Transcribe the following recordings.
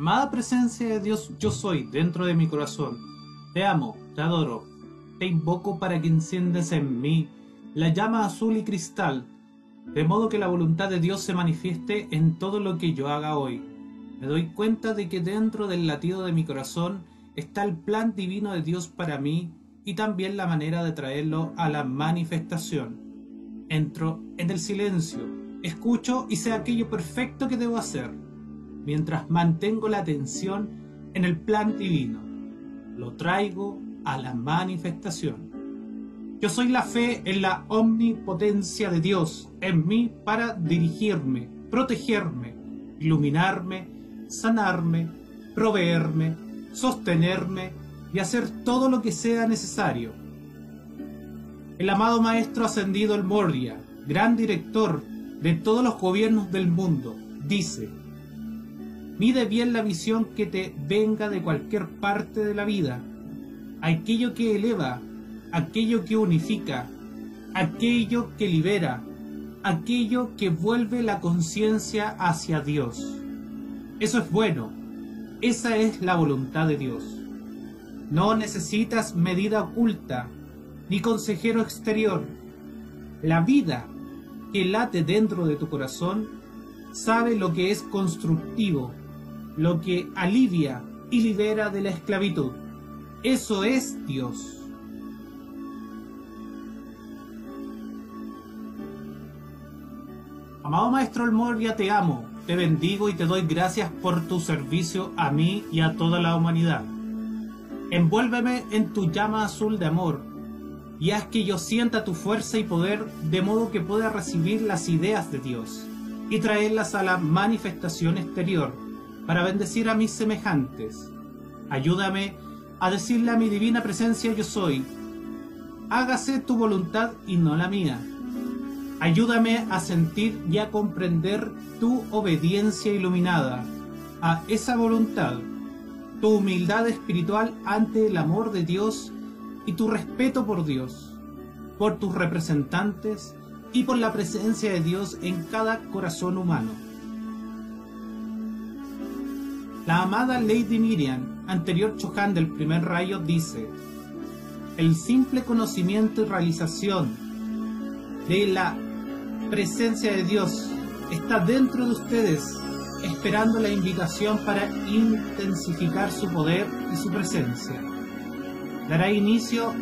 Amada presencia de Dios, yo soy dentro de mi corazón. Te amo, te adoro. Te invoco para que enciendas en mí la llama azul y cristal, de modo que la voluntad de Dios se manifieste en todo lo que yo haga hoy. Me doy cuenta de que dentro del latido de mi corazón está el plan divino de Dios para mí y también la manera de traerlo a la manifestación. Entro en el silencio, escucho y sé aquello perfecto que debo hacer, mientras mantengo la atención en el plan divino. Lo traigo a la manifestación. Yo soy la fe en la omnipotencia de Dios en mí para dirigirme, protegerme, iluminarme, sanarme, proveerme, sostenerme y hacer todo lo que sea necesario. El amado Maestro ascendido el Moria, gran director de todos los gobiernos del mundo, dice, mide bien la visión que te venga de cualquier parte de la vida, aquello que eleva, aquello que unifica, aquello que libera, aquello que vuelve la conciencia hacia Dios. Eso es bueno, esa es la voluntad de Dios. No necesitas medida oculta ni consejero exterior. La vida que late dentro de tu corazón sabe lo que es constructivo, lo que alivia y libera de la esclavitud. Eso es Dios. Amado Maestro Almoria, te amo, te bendigo y te doy gracias por tu servicio a mí y a toda la humanidad. Envuélveme en tu llama azul de amor y haz que yo sienta tu fuerza y poder de modo que pueda recibir las ideas de Dios y traerlas a la manifestación exterior para bendecir a mis semejantes. Ayúdame a decirle a mi divina presencia yo soy, hágase tu voluntad y no la mía. Ayúdame a sentir y a comprender tu obediencia iluminada a esa voluntad, tu humildad espiritual ante el amor de Dios y tu respeto por Dios, por tus representantes y por la presencia de Dios en cada corazón humano. La amada Lady Miriam, anterior Chohan del primer rayo, dice, el simple conocimiento y realización de la presencia de Dios está dentro de ustedes, esperando la invitación para intensificar su poder y su presencia. Dará inicio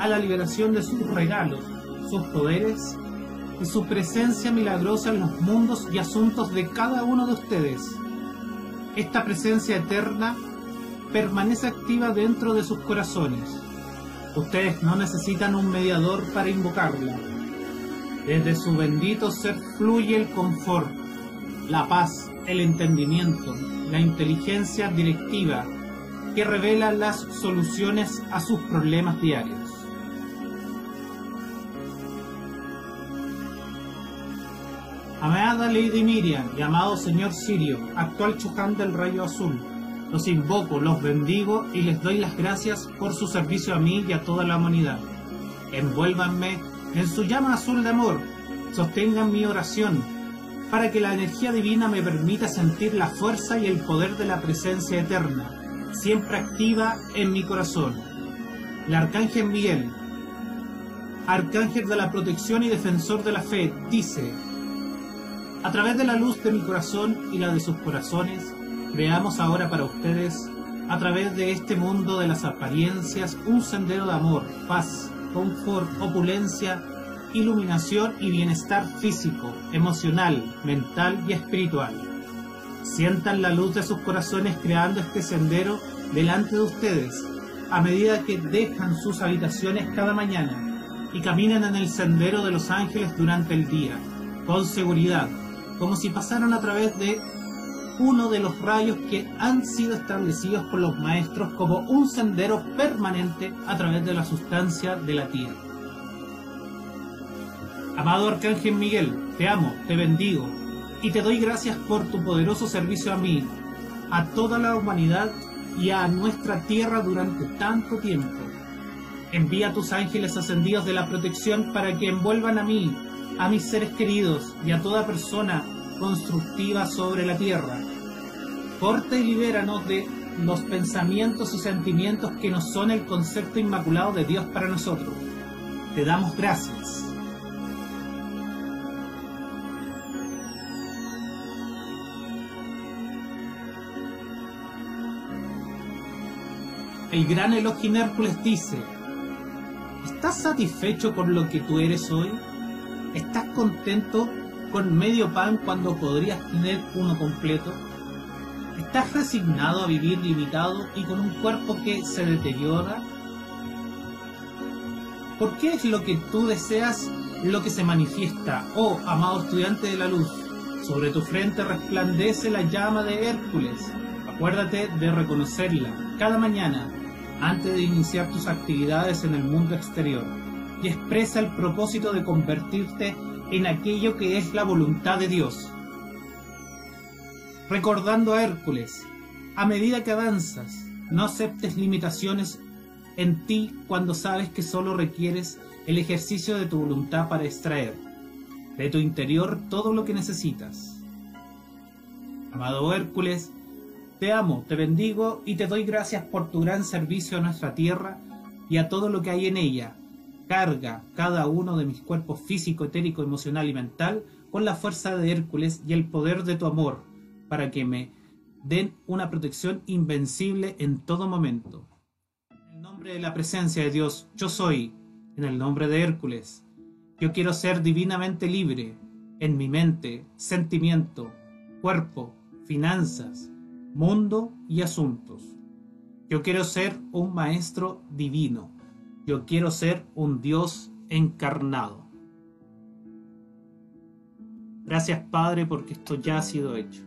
a la liberación de sus regalos, sus poderes y su presencia milagrosa en los mundos y asuntos de cada uno de ustedes. Esta presencia eterna permanece activa dentro de sus corazones. Ustedes no necesitan un mediador para invocarla desde su bendito ser fluye el confort, la paz, el entendimiento, la inteligencia directiva que revela las soluciones a sus problemas diarios. Amada Lady Miriam y amado Señor Sirio, actual Chuján del Rayo Azul, los invoco, los bendigo y les doy las gracias por su servicio a mí y a toda la humanidad. Envuélvanme en su llama azul de amor, sostengan mi oración, para que la energía divina me permita sentir la fuerza y el poder de la presencia eterna, siempre activa en mi corazón. El Arcángel Miguel, Arcángel de la protección y defensor de la fe, dice, a través de la luz de mi corazón y la de sus corazones, creamos ahora para ustedes, a través de este mundo de las apariencias, un sendero de amor, paz, confort, opulencia, iluminación y bienestar físico, emocional, mental y espiritual. Sientan la luz de sus corazones creando este sendero delante de ustedes a medida que dejan sus habitaciones cada mañana y caminan en el sendero de los ángeles durante el día, con seguridad, como si pasaran a través de uno de los rayos que han sido establecidos por los maestros como un sendero permanente a través de la sustancia de la tierra. Amado Arcángel Miguel, te amo, te bendigo y te doy gracias por tu poderoso servicio a mí, a toda la humanidad y a nuestra tierra durante tanto tiempo. Envía a tus ángeles ascendidos de la protección para que envuelvan a mí, a mis seres queridos y a toda persona constructiva sobre la tierra corta y libéranos de los pensamientos y sentimientos que no son el concepto inmaculado de Dios para nosotros. Te damos gracias. El gran Elohim Hércules dice, ¿estás satisfecho con lo que tú eres hoy? ¿Estás contento con medio pan cuando podrías tener uno completo? ¿Estás resignado a vivir limitado y con un cuerpo que se deteriora? ¿Por qué es lo que tú deseas lo que se manifiesta? Oh, amado estudiante de la luz, sobre tu frente resplandece la llama de Hércules. Acuérdate de reconocerla cada mañana antes de iniciar tus actividades en el mundo exterior y expresa el propósito de convertirte en aquello que es la voluntad de Dios. Recordando a Hércules, a medida que avanzas, no aceptes limitaciones en ti cuando sabes que solo requieres el ejercicio de tu voluntad para extraer de tu interior todo lo que necesitas. Amado Hércules, te amo, te bendigo y te doy gracias por tu gran servicio a nuestra tierra y a todo lo que hay en ella. Carga cada uno de mis cuerpos físico, etérico, emocional y mental con la fuerza de Hércules y el poder de tu amor, para que me den una protección invencible en todo momento. En el nombre de la presencia de Dios, yo soy, en el nombre de Hércules. Yo quiero ser divinamente libre en mi mente, sentimiento, cuerpo, finanzas, mundo y asuntos. Yo quiero ser un maestro divino. Yo quiero ser un Dios encarnado. Gracias Padre porque esto ya ha sido hecho.